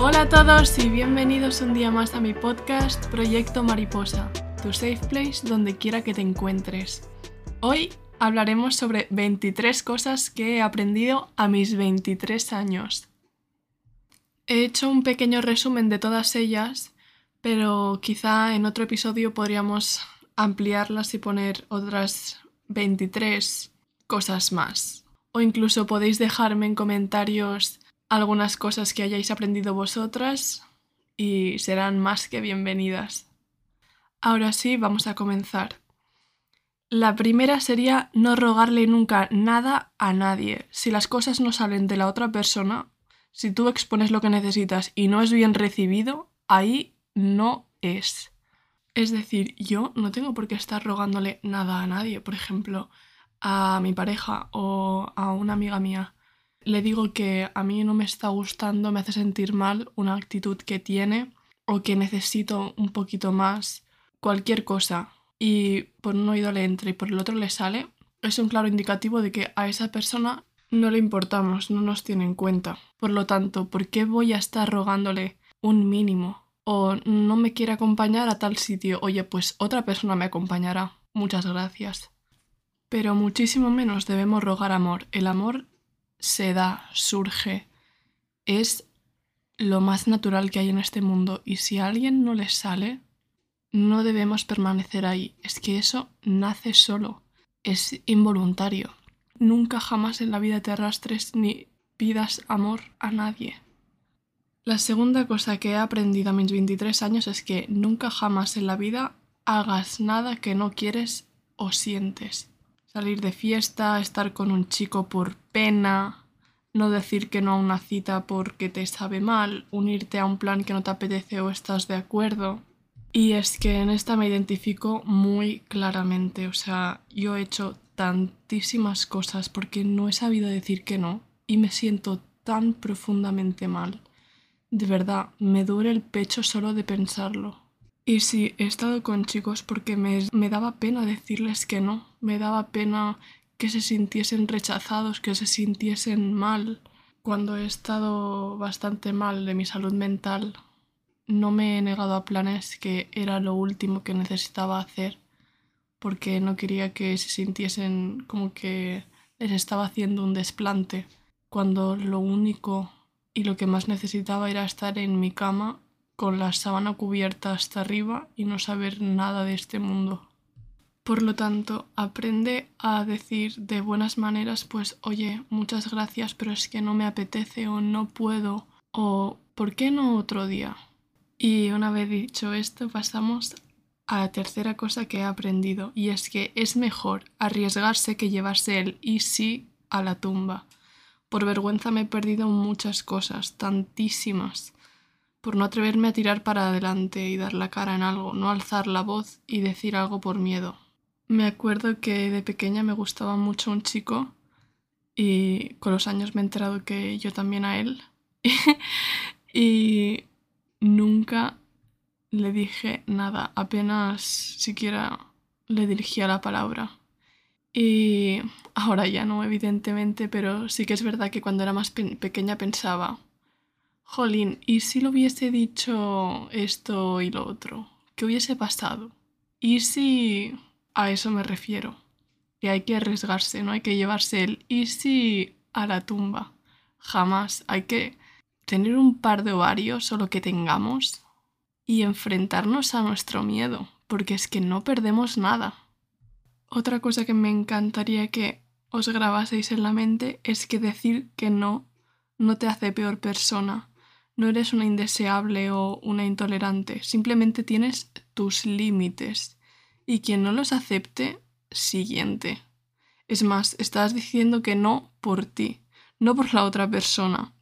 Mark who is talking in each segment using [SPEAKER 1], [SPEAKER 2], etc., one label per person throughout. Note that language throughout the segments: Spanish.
[SPEAKER 1] Hola a todos y bienvenidos un día más a mi podcast Proyecto Mariposa, tu safe place donde quiera que te encuentres. Hoy hablaremos sobre 23 cosas que he aprendido a mis 23 años. He hecho un pequeño resumen de todas ellas, pero quizá en otro episodio podríamos ampliarlas y poner otras 23 cosas más. O incluso podéis dejarme en comentarios algunas cosas que hayáis aprendido vosotras y serán más que bienvenidas. Ahora sí, vamos a comenzar. La primera sería no rogarle nunca nada a nadie. Si las cosas no salen de la otra persona, si tú expones lo que necesitas y no es bien recibido, ahí no es. Es decir, yo no tengo por qué estar rogándole nada a nadie. Por ejemplo, a mi pareja o a una amiga mía le digo que a mí no me está gustando, me hace sentir mal una actitud que tiene o que necesito un poquito más, cualquier cosa, y por un oído le entra y por el otro le sale, es un claro indicativo de que a esa persona no le importamos, no nos tiene en cuenta. Por lo tanto, ¿por qué voy a estar rogándole un mínimo? O no me quiere acompañar a tal sitio, oye, pues otra persona me acompañará. Muchas gracias. Pero muchísimo menos debemos rogar amor. El amor se da, surge, es lo más natural que hay en este mundo y si a alguien no le sale, no debemos permanecer ahí. Es que eso nace solo, es involuntario. Nunca jamás en la vida te arrastres ni pidas amor a nadie. La segunda cosa que he aprendido a mis 23 años es que nunca jamás en la vida hagas nada que no quieres o sientes salir de fiesta, estar con un chico por pena, no decir que no a una cita porque te sabe mal, unirte a un plan que no te apetece o estás de acuerdo. Y es que en esta me identifico muy claramente, o sea, yo he hecho tantísimas cosas porque no he sabido decir que no y me siento tan profundamente mal. De verdad, me duele el pecho solo de pensarlo. Y sí, he estado con chicos porque me, me, daba pena decirles que no, me daba pena que se sintiesen rechazados, que se sintiesen mal. Cuando he estado bastante mal de mi salud mental, no me he negado a planes que era lo último que necesitaba hacer, porque no quería que se sintiesen como que les estaba haciendo un desplante, cuando lo único y lo que más necesitaba era estar en mi cama con la sábana cubierta hasta arriba y no saber nada de este mundo. Por lo tanto, aprende a decir de buenas maneras, pues, oye, muchas gracias, pero es que no me apetece o no puedo o ¿por qué no otro día? Y una vez dicho esto, pasamos a la tercera cosa que he aprendido y es que es mejor arriesgarse que llevarse el y sí a la tumba. Por vergüenza me he perdido muchas cosas, tantísimas por no atreverme a tirar para adelante y dar la cara en algo, no alzar la voz y decir algo por miedo. Me acuerdo que de pequeña me gustaba mucho un chico y con los años me he enterado que yo también a él y nunca le dije nada, apenas siquiera le dirigía la palabra. Y ahora ya no, evidentemente, pero sí que es verdad que cuando era más pequeña pensaba, Jolín, ¿y si lo hubiese dicho esto y lo otro? ¿Qué hubiese pasado? ¿Y si... a eso me refiero? Que hay que arriesgarse, no hay que llevarse el ¿y si a la tumba? Jamás. Hay que tener un par de ovarios o lo que tengamos y enfrentarnos a nuestro miedo, porque es que no perdemos nada. Otra cosa que me encantaría que os grabaseis en la mente es que decir que no no te hace peor persona, no eres una indeseable o una intolerante, simplemente tienes tus límites y quien no los acepte, siguiente. Es más, estás diciendo que no por ti, no por la otra persona.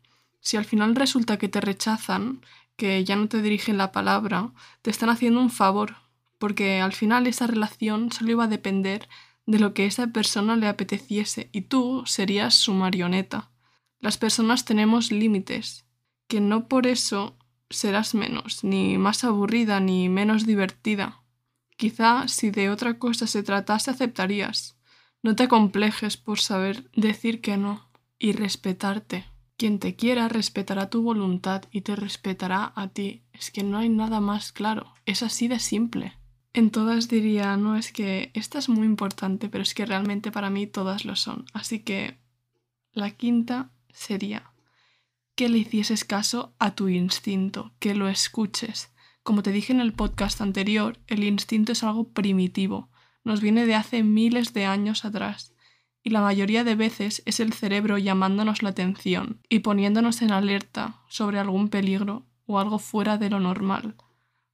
[SPEAKER 1] Si al final resulta que te rechazan, que ya no te dirigen la palabra, te están haciendo un favor, porque al final esa relación solo iba a depender de lo que esa persona le apeteciese y tú serías su marioneta. Las personas tenemos límites que no por eso serás menos, ni más aburrida, ni menos divertida. Quizá si de otra cosa se tratase aceptarías. No te complejes por saber decir que no y respetarte. Quien te quiera respetará tu voluntad y te respetará a ti. Es que no hay nada más claro. Es así de simple. En todas diría, no es que esta es muy importante, pero es que realmente para mí todas lo son. Así que la quinta sería que le hicieses caso a tu instinto, que lo escuches. Como te dije en el podcast anterior, el instinto es algo primitivo, nos viene de hace miles de años atrás, y la mayoría de veces es el cerebro llamándonos la atención y poniéndonos en alerta sobre algún peligro o algo fuera de lo normal.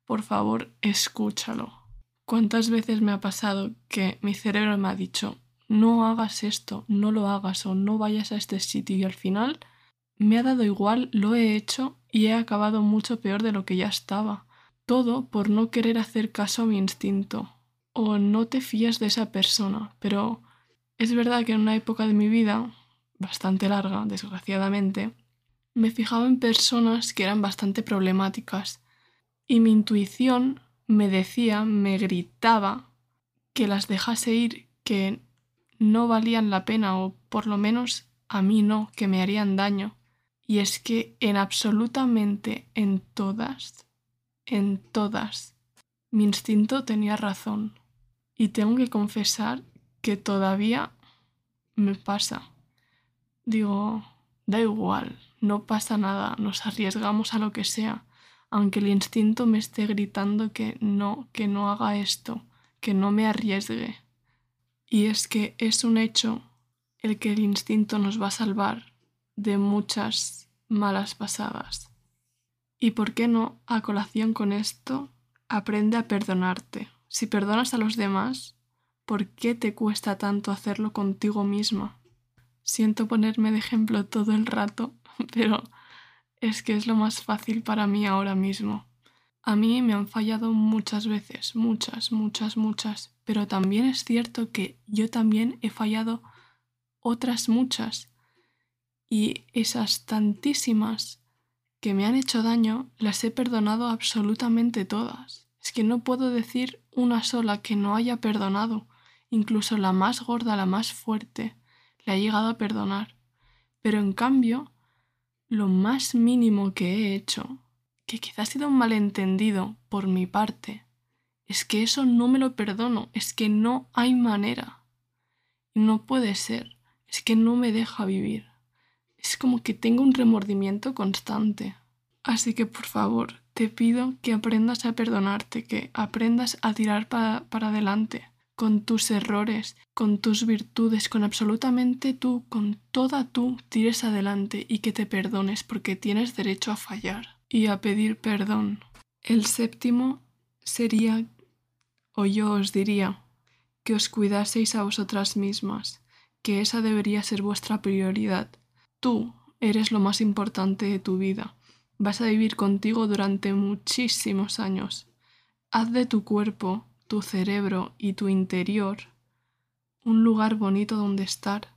[SPEAKER 1] Por favor, escúchalo. ¿Cuántas veces me ha pasado que mi cerebro me ha dicho, no hagas esto, no lo hagas o no vayas a este sitio y al final me ha dado igual, lo he hecho y he acabado mucho peor de lo que ya estaba. Todo por no querer hacer caso a mi instinto. O no te fías de esa persona, pero es verdad que en una época de mi vida, bastante larga, desgraciadamente, me fijaba en personas que eran bastante problemáticas y mi intuición me decía, me gritaba que las dejase ir, que no valían la pena o por lo menos a mí no, que me harían daño. Y es que en absolutamente en todas, en todas, mi instinto tenía razón. Y tengo que confesar que todavía me pasa. Digo, da igual, no pasa nada, nos arriesgamos a lo que sea, aunque el instinto me esté gritando que no, que no haga esto, que no me arriesgue. Y es que es un hecho el que el instinto nos va a salvar de muchas malas pasadas. Y por qué no, a colación con esto, aprende a perdonarte. Si perdonas a los demás, ¿por qué te cuesta tanto hacerlo contigo misma? Siento ponerme de ejemplo todo el rato, pero es que es lo más fácil para mí ahora mismo. A mí me han fallado muchas veces, muchas, muchas, muchas, pero también es cierto que yo también he fallado otras muchas y esas tantísimas que me han hecho daño las he perdonado absolutamente todas. Es que no puedo decir una sola que no haya perdonado, incluso la más gorda, la más fuerte, la he llegado a perdonar. Pero en cambio, lo más mínimo que he hecho, que quizás ha sido un malentendido por mi parte, es que eso no me lo perdono, es que no hay manera. No puede ser, es que no me deja vivir es como que tengo un remordimiento constante. Así que por favor, te pido que aprendas a perdonarte, que aprendas a tirar para, adelante con tus errores, con tus virtudes, con absolutamente tú, con toda tú, tires adelante y que te perdones porque tienes derecho a fallar y a pedir perdón. El séptimo sería, o yo os diría, que os cuidaseis a vosotras mismas, que esa debería ser vuestra prioridad Tú eres lo más importante de tu vida. Vas a vivir contigo durante muchísimos años. Haz de tu cuerpo, tu cerebro y tu interior un lugar bonito donde estar.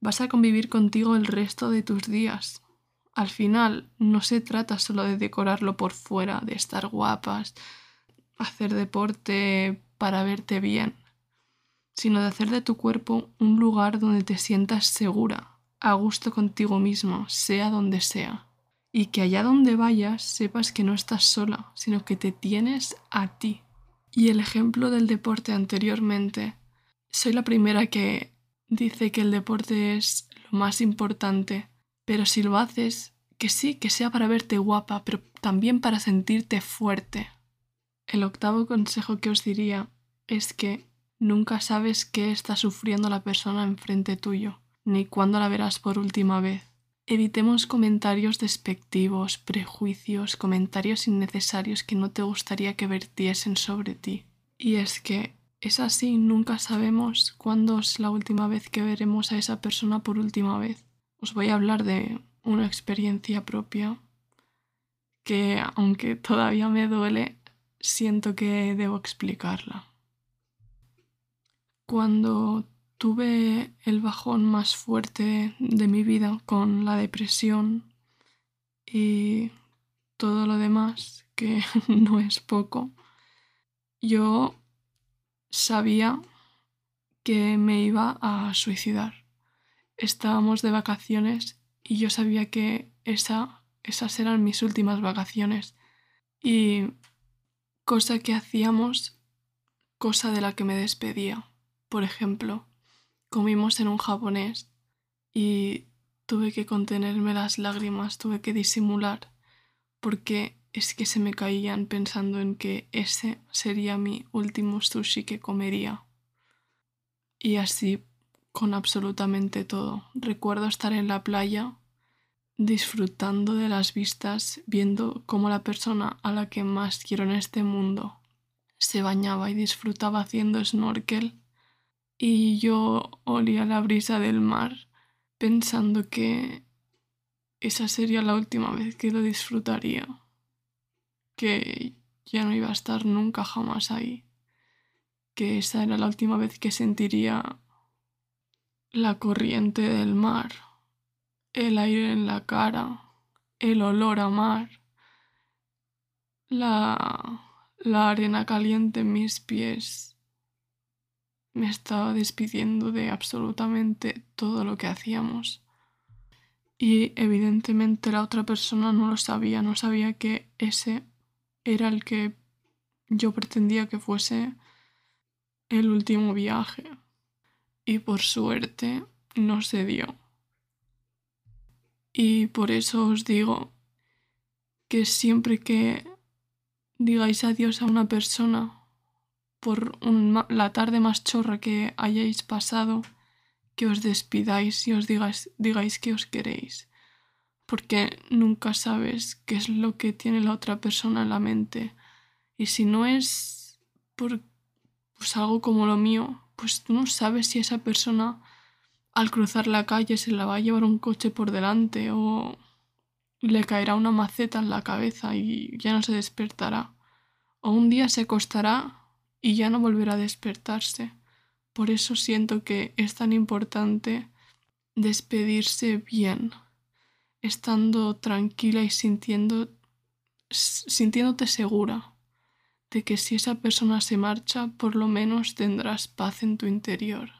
[SPEAKER 1] Vas a convivir contigo el resto de tus días. Al final, no se trata solo de decorarlo por fuera, de estar guapas, hacer deporte para verte bien, sino de hacer de tu cuerpo un lugar donde te sientas segura, a gusto contigo mismo, sea donde sea. Y que allá donde vayas sepas que no estás sola, sino que te tienes a ti. Y el ejemplo del deporte anteriormente, soy la primera que dice que el deporte es lo más importante, pero si lo haces, que sí, que sea para verte guapa, pero también para sentirte fuerte. El octavo consejo que os diría es que nunca sabes qué está sufriendo la persona enfrente tuyo ni cuándo la verás por última vez. Evitemos comentarios despectivos, prejuicios, comentarios innecesarios que no te gustaría que vertiesen sobre ti. Y es que es así, nunca sabemos cuándo es la última vez que veremos a esa persona por última vez. Os voy a hablar de una experiencia propia que, aunque todavía me duele, siento que debo explicarla. Cuando tuve el bajón más fuerte de mi vida con la depresión y todo lo demás, que no es poco, yo sabía que me iba a suicidar. Estábamos de vacaciones y yo sabía que esa, esas eran mis últimas vacaciones. Y cosa que hacíamos, cosa de la que me despedía. Por ejemplo, comimos en un japonés y tuve que contenerme las lágrimas, tuve que disimular, porque es que se me caían pensando en que ese sería mi último sushi que comería. Y así con absolutamente todo. Recuerdo estar en la playa disfrutando de las vistas, viendo cómo la persona a la que más quiero en este mundo se bañaba y disfrutaba haciendo snorkel y yo olía la brisa del mar pensando que esa sería la última vez que lo disfrutaría, que ya no iba a estar nunca jamás ahí, que esa era la última vez que sentiría la corriente del mar, el aire en la cara, el olor a mar, la, la arena caliente en mis pies me estaba despidiendo de absolutamente todo lo que hacíamos. Y evidentemente la otra persona no lo sabía, no sabía que ese era el que yo pretendía que fuese el último viaje. Y por suerte no se dio. Y por eso os digo que siempre que digáis adiós a una persona por la tarde más chorra que hayáis pasado, que os despidáis y os digáis, digáis que os queréis, porque nunca sabes qué es lo que tiene la otra persona en la mente. Y si no es por pues algo como lo mío, pues tú no sabes si esa persona al cruzar la calle se la va a llevar un coche por delante o le caerá una maceta en la cabeza y ya no se despertará. O un día se acostará y ya no volverá a despertarse. Por eso siento que es tan importante despedirse bien, estando tranquila y sintiendo, sintiéndote segura de que si esa persona se marcha, por lo menos tendrás paz en tu interior.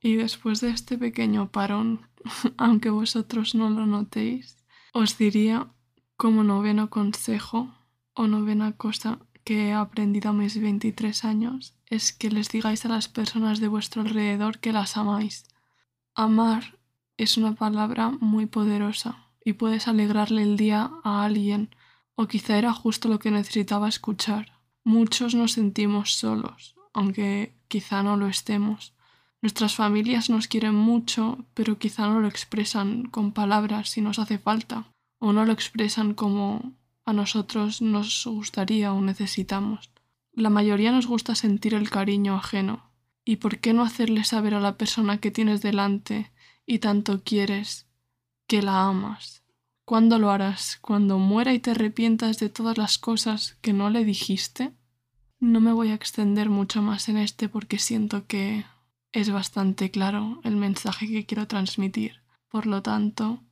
[SPEAKER 1] Y después de este pequeño parón, aunque vosotros no lo notéis, os diría como noveno consejo o novena cosa que he aprendido a mis 23 años es que les digáis a las personas de vuestro alrededor que las amáis. Amar es una palabra muy poderosa y puedes alegrarle el día a alguien o quizá era justo lo que necesitaba escuchar. Muchos nos sentimos solos, aunque quizá no lo estemos. Nuestras familias nos quieren mucho, pero quizá no lo expresan con palabras si nos hace falta, o no lo expresan como a nosotros nos gustaría o necesitamos. La mayoría nos gusta sentir el cariño ajeno. ¿Y por qué no hacerle saber a la persona que tienes delante y tanto quieres que la amas? ¿Cuándo lo harás? ¿Cuando muera y te arrepientas de todas las cosas que no le dijiste? No me voy a extender mucho más en este porque siento que es bastante claro el mensaje que quiero transmitir. Por lo tanto,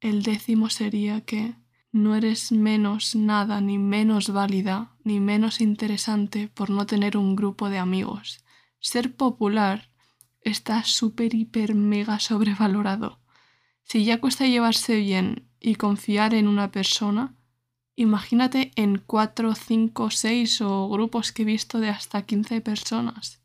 [SPEAKER 1] el décimo sería que no eres menos nada ni menos válida ni menos interesante por no tener un grupo de amigos. Ser popular está súper, hiper, mega sobrevalorado. Si ya cuesta llevarse bien y confiar en una persona, imagínate en cuatro, cinco, seis o grupos que he visto de hasta 15 personas.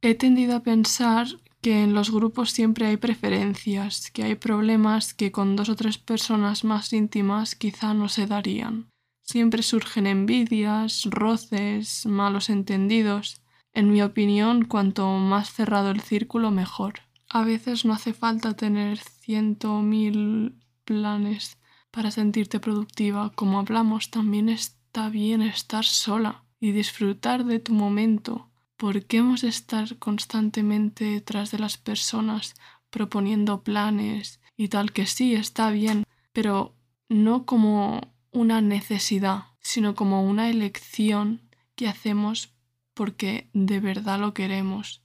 [SPEAKER 1] He tendido a pensar que en los grupos siempre hay preferencias, que hay problemas que con dos o tres personas más íntimas quizá no se darían. Siempre surgen envidias, roces, malos entendidos. En mi opinión, cuanto más cerrado el círculo, mejor. A veces no hace falta tener ciento mil planes para sentirte productiva. Como hablamos, también está bien estar sola y disfrutar de tu momento ¿Por qué hemos de estar constantemente detrás de las personas proponiendo planes y tal que sí está bien, pero no como una necesidad, sino como una elección que hacemos porque de verdad lo queremos?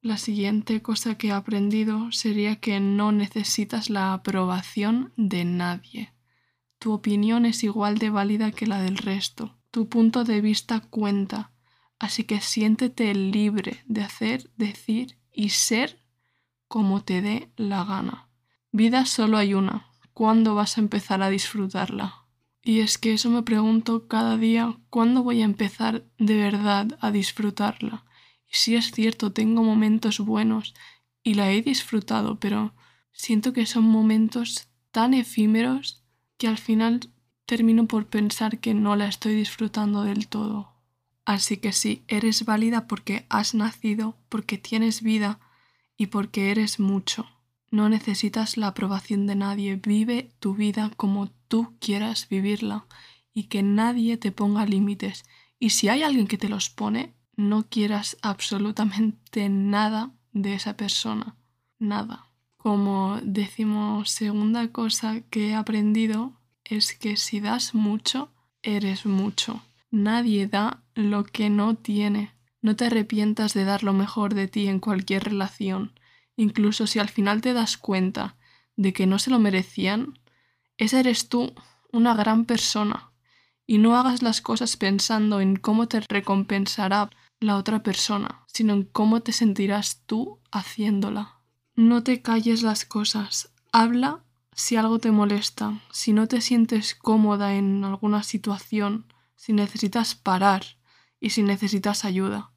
[SPEAKER 1] La siguiente cosa que he aprendido sería que no necesitas la aprobación de nadie. Tu opinión es igual de válida que la del resto. Tu punto de vista cuenta Así que siéntete libre de hacer, decir y ser como te dé la gana. Vida solo hay una, cuándo vas a empezar a disfrutarla. Y es que eso me pregunto cada día, ¿cuándo voy a empezar de verdad a disfrutarla? Y si es cierto, tengo momentos buenos y la he disfrutado, pero siento que son momentos tan efímeros que al final termino por pensar que no la estoy disfrutando del todo. Así que sí, eres válida porque has nacido, porque tienes vida y porque eres mucho. No necesitas la aprobación de nadie, vive tu vida como tú quieras vivirla y que nadie te ponga límites. Y si hay alguien que te los pone, no quieras absolutamente nada de esa persona, nada. Como decimos, segunda cosa que he aprendido es que si das mucho, eres mucho. Nadie da lo que no tiene. No te arrepientas de dar lo mejor de ti en cualquier relación, incluso si al final te das cuenta de que no se lo merecían, esa eres tú, una gran persona, y no hagas las cosas pensando en cómo te recompensará la otra persona, sino en cómo te sentirás tú haciéndola. No te calles las cosas, habla si algo te molesta, si no te sientes cómoda en alguna situación, si necesitas parar y si necesitas ayuda.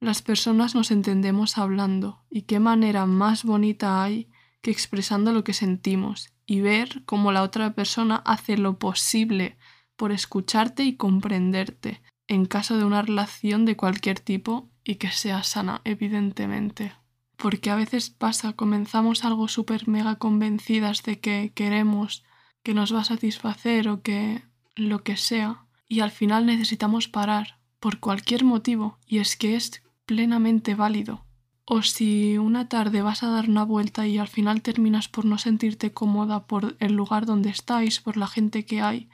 [SPEAKER 1] Las personas nos entendemos hablando y qué manera más bonita hay que expresando lo que sentimos y ver cómo la otra persona hace lo posible por escucharte y comprenderte en caso de una relación de cualquier tipo y que sea sana, evidentemente. Porque a veces pasa, comenzamos algo súper mega convencidas de que queremos, que nos va a satisfacer o que lo que sea, y al final necesitamos parar por cualquier motivo, y es que es plenamente válido. O si una tarde vas a dar una vuelta y al final terminas por no sentirte cómoda por el lugar donde estáis, por la gente que hay,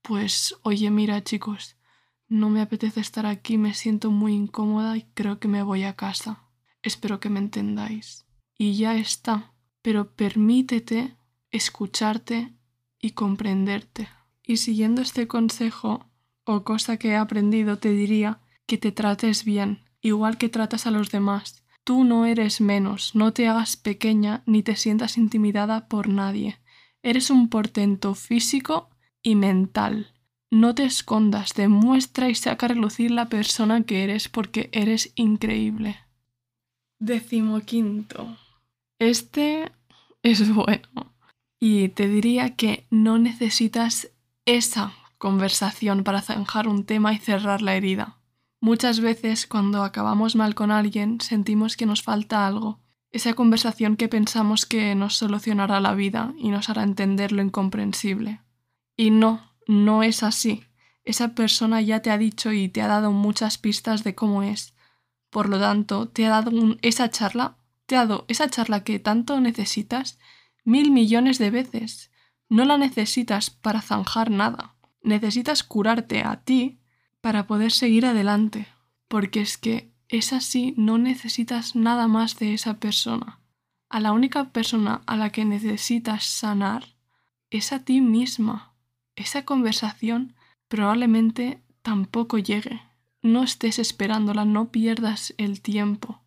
[SPEAKER 1] pues oye mira chicos, no me apetece estar aquí, me siento muy incómoda y creo que me voy a casa. Espero que me entendáis. Y ya está, pero permítete escucharte y comprenderte. Y siguiendo este consejo o cosa que he aprendido, te diría que te trates bien, igual que tratas a los demás. Tú no eres menos, no te hagas pequeña ni te sientas intimidada por nadie. Eres un portento físico y mental. No te escondas, demuestra y saca a relucir la persona que eres porque eres increíble. Decimoquinto. Este es bueno. Y te diría que no necesitas esa conversación para zanjar un tema y cerrar la herida. Muchas veces cuando acabamos mal con alguien sentimos que nos falta algo, esa conversación que pensamos que nos solucionará la vida y nos hará entender lo incomprensible. Y no, no es así. Esa persona ya te ha dicho y te ha dado muchas pistas de cómo es. Por lo tanto, te ha dado esa charla, te ha dado esa charla que tanto necesitas mil millones de veces. No la necesitas para zanjar nada. Necesitas curarte a ti para poder seguir adelante. Porque es que es así, no necesitas nada más de esa persona. A la única persona a la que necesitas sanar es a ti misma esa conversación probablemente tampoco llegue. No estés esperándola, no pierdas el tiempo.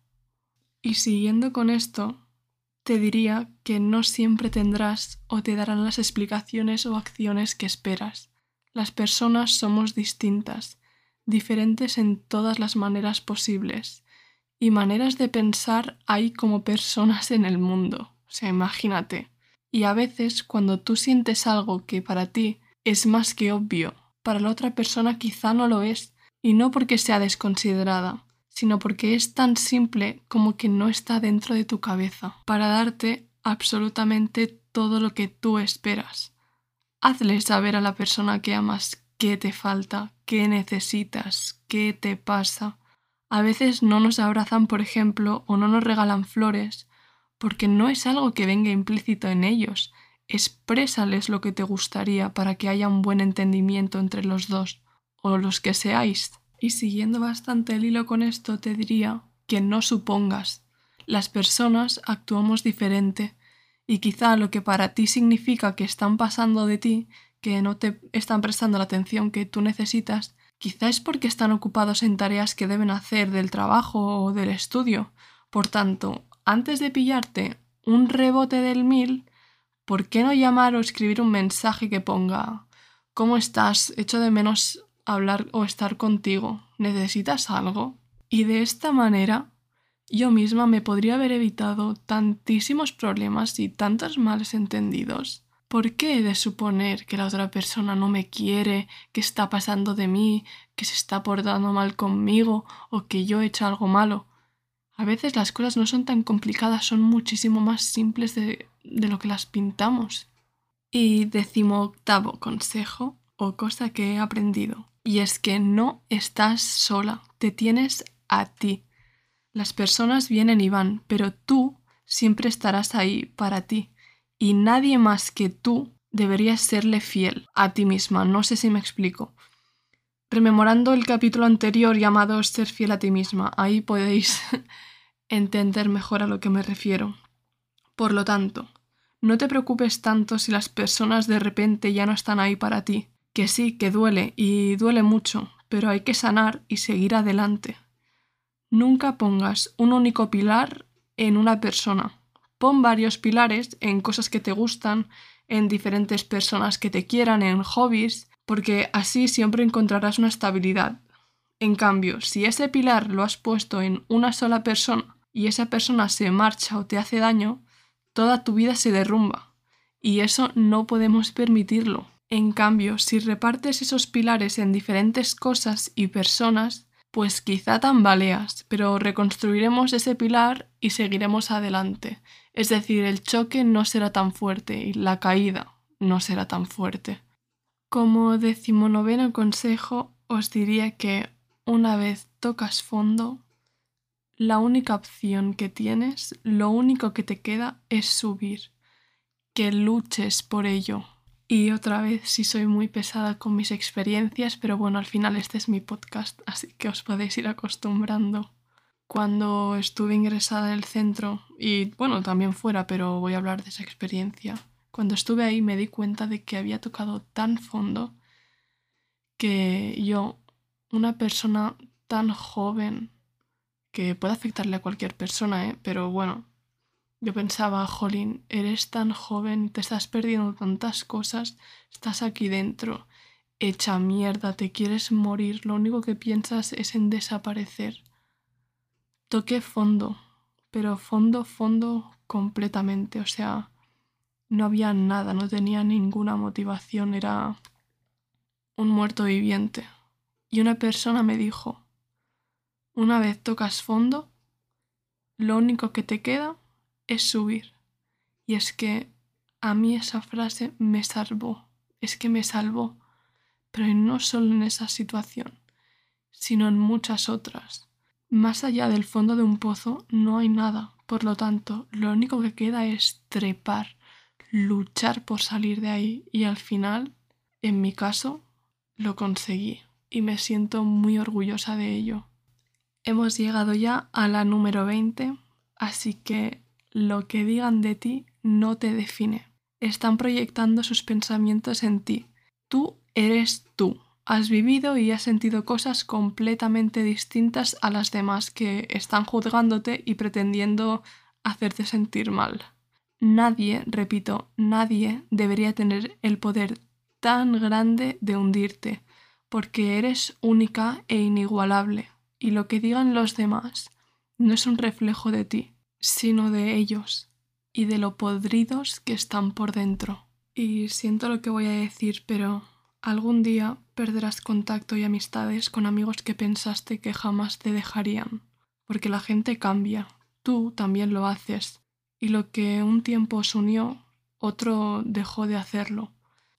[SPEAKER 1] Y siguiendo con esto, te diría que no siempre tendrás o te darán las explicaciones o acciones que esperas. Las personas somos distintas, diferentes en todas las maneras posibles, y maneras de pensar hay como personas en el mundo. O sea, imagínate. Y a veces cuando tú sientes algo que para ti es más que obvio. Para la otra persona quizá no lo es, y no porque sea desconsiderada, sino porque es tan simple como que no está dentro de tu cabeza, para darte absolutamente todo lo que tú esperas. Hazle saber a la persona que amas qué te falta, qué necesitas, qué te pasa. A veces no nos abrazan, por ejemplo, o no nos regalan flores, porque no es algo que venga implícito en ellos, exprésales lo que te gustaría para que haya un buen entendimiento entre los dos, o los que seáis. Y siguiendo bastante el hilo con esto, te diría que no supongas. Las personas actuamos diferente, y quizá lo que para ti significa que están pasando de ti, que no te están prestando la atención que tú necesitas, quizá es porque están ocupados en tareas que deben hacer del trabajo o del estudio. Por tanto, antes de pillarte un rebote del mil, ¿por qué no llamar o escribir un mensaje que ponga ¿Cómo estás? Echo de menos hablar o estar contigo. ¿Necesitas algo? Y de esta manera yo misma me podría haber evitado tantísimos problemas y tantos males entendidos. ¿Por qué he de suponer que la otra persona no me quiere, que está pasando de mí, que se está portando mal conmigo o que yo he hecho algo malo? A veces las cosas no son tan complicadas, son muchísimo más simples de, de lo que las pintamos. Y decimo octavo consejo o cosa que he aprendido, y es que no estás sola, te tienes a ti. Las personas vienen y van, pero tú siempre estarás ahí para ti y nadie más que tú deberías serle fiel a ti misma. No sé si me explico. Rememorando el capítulo anterior llamado Ser fiel a ti misma, ahí podéis entender mejor a lo que me refiero. Por lo tanto, no te preocupes tanto si las personas de repente ya no están ahí para ti. Que sí, que duele y duele mucho, pero hay que sanar y seguir adelante. Nunca pongas un único pilar en una persona. Pon varios pilares en cosas que te gustan, en diferentes personas que te quieran, en hobbies, porque así siempre encontrarás una estabilidad. En cambio, si ese pilar lo has puesto en una sola persona y esa persona se marcha o te hace daño, toda tu vida se derrumba. Y eso no podemos permitirlo. En cambio, si repartes esos pilares en diferentes cosas y personas, pues quizá tambaleas, pero reconstruiremos ese pilar y seguiremos adelante. Es decir, el choque no será tan fuerte y la caída no será tan fuerte. Como decimonoveno consejo, os diría que una vez tocas fondo, la única opción que tienes, lo único que te queda es subir, que luches por ello. Y otra vez, si soy muy pesada con mis experiencias, pero bueno, al final este es mi podcast, así que os podéis ir acostumbrando. Cuando estuve ingresada en el centro, y bueno, también fuera, pero voy a hablar de esa experiencia, cuando estuve ahí me di cuenta de que había tocado tan fondo que yo, una persona tan joven, que puede afectarle a cualquier persona, ¿eh? pero bueno, yo pensaba, Jolín, eres tan joven, te estás perdiendo tantas cosas, estás aquí dentro, hecha mierda, te quieres morir, lo único que piensas es en desaparecer. Toqué fondo, pero fondo, fondo completamente, o sea, no había nada, no tenía ninguna motivación, era un muerto viviente. Y una persona me dijo, una vez tocas fondo, lo único que te queda es subir. Y es que a mí esa frase me salvó, es que me salvó, pero no solo en esa situación, sino en muchas otras. Más allá del fondo de un pozo no hay nada, por lo tanto, lo único que queda es trepar, luchar por salir de ahí y al final, en mi caso, lo conseguí y me siento muy orgullosa de ello. Hemos llegado ya a la número 20, así que lo que digan de ti no te define. Están proyectando sus pensamientos en ti. Tú eres tú. Has vivido y has sentido cosas completamente distintas a las demás que están juzgándote y pretendiendo hacerte sentir mal. Nadie, repito, nadie debería tener el poder tan grande de hundirte, porque eres única e inigualable y lo que digan los demás no es un reflejo de ti, sino de ellos y de lo podridos que están por dentro. Y siento lo que voy a decir, pero algún día perderás contacto y amistades con amigos que pensaste que jamás te dejarían, porque la gente cambia, tú también lo haces, y lo que un tiempo os unió, otro dejó de hacerlo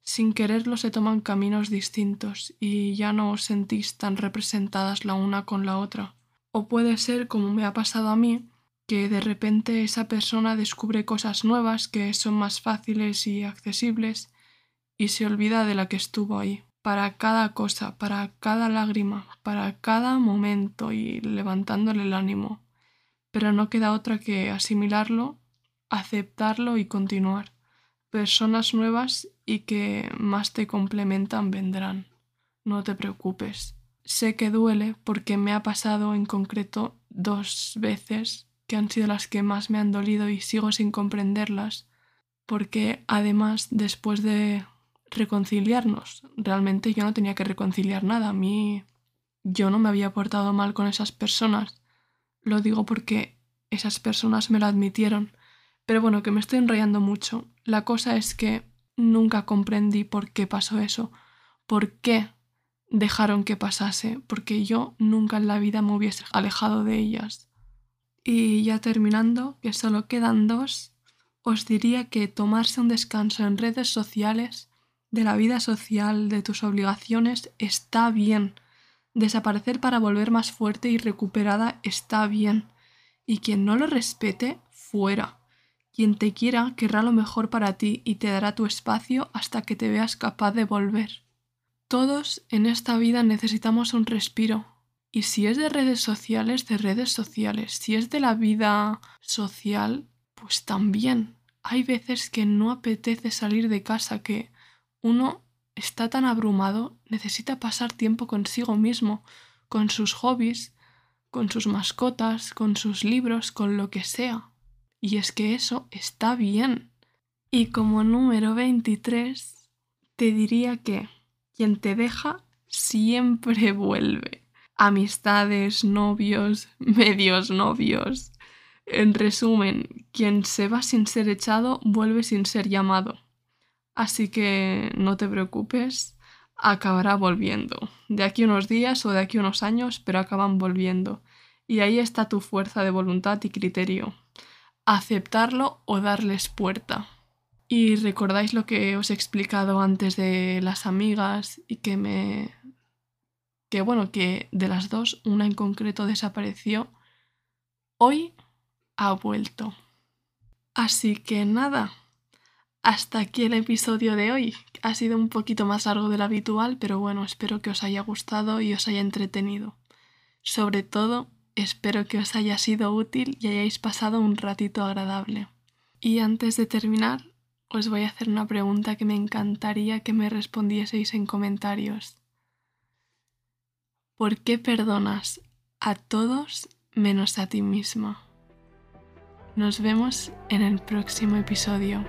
[SPEAKER 1] sin quererlo se toman caminos distintos y ya no os sentís tan representadas la una con la otra. O puede ser, como me ha pasado a mí, que de repente esa persona descubre cosas nuevas que son más fáciles y accesibles y se olvida de la que estuvo ahí. Para cada cosa, para cada lágrima, para cada momento y levantándole el ánimo. Pero no queda otra que asimilarlo, aceptarlo y continuar personas nuevas y que más te complementan vendrán. No te preocupes. Sé que duele porque me ha pasado en concreto dos veces que han sido las que más me han dolido y sigo sin comprenderlas, porque además después de reconciliarnos, realmente yo no tenía que reconciliar nada, a mí yo no me había portado mal con esas personas, lo digo porque esas personas me lo admitieron, pero bueno, que me estoy enrollando mucho. La cosa es que nunca comprendí por qué pasó eso, por qué dejaron que pasase, porque yo nunca en la vida me hubiese alejado de ellas. Y ya terminando, que solo quedan dos, os diría que tomarse un descanso en redes sociales, de la vida social, de tus obligaciones, está bien. Desaparecer para volver más fuerte y recuperada está bien. Y quien no lo respete, fuera. Quien te quiera querrá lo mejor para ti y te dará tu espacio hasta que te veas capaz de volver. Todos en esta vida necesitamos un respiro. Y si es de redes sociales, de redes sociales. Si es de la vida social, pues también. Hay veces que no apetece salir de casa, que uno está tan abrumado, necesita pasar tiempo consigo mismo, con sus hobbies, con sus mascotas, con sus libros, con lo que sea. Y es que eso está bien. Y como número 23, te diría que quien te deja siempre vuelve. Amistades, novios, medios novios. En resumen, quien se va sin ser echado vuelve sin ser llamado. Así que no te preocupes, acabará volviendo. De aquí unos días o de aquí unos años, pero acaban volviendo. Y ahí está tu fuerza de voluntad y criterio. Aceptarlo o darles puerta. Y recordáis lo que os he explicado antes de las amigas y que me... que bueno, que de las dos una en concreto desapareció. Hoy ha vuelto. Así que nada, hasta aquí el episodio de hoy. Ha sido un poquito más largo de lo habitual, pero bueno, espero que os haya gustado y os haya entretenido. Sobre todo, espero que os haya sido útil y hayáis pasado un ratito agradable. Y antes de terminar, os voy a hacer una pregunta que me encantaría que me respondieseis en comentarios. ¿Por qué perdonas a todos menos a ti misma? Nos vemos en el próximo episodio.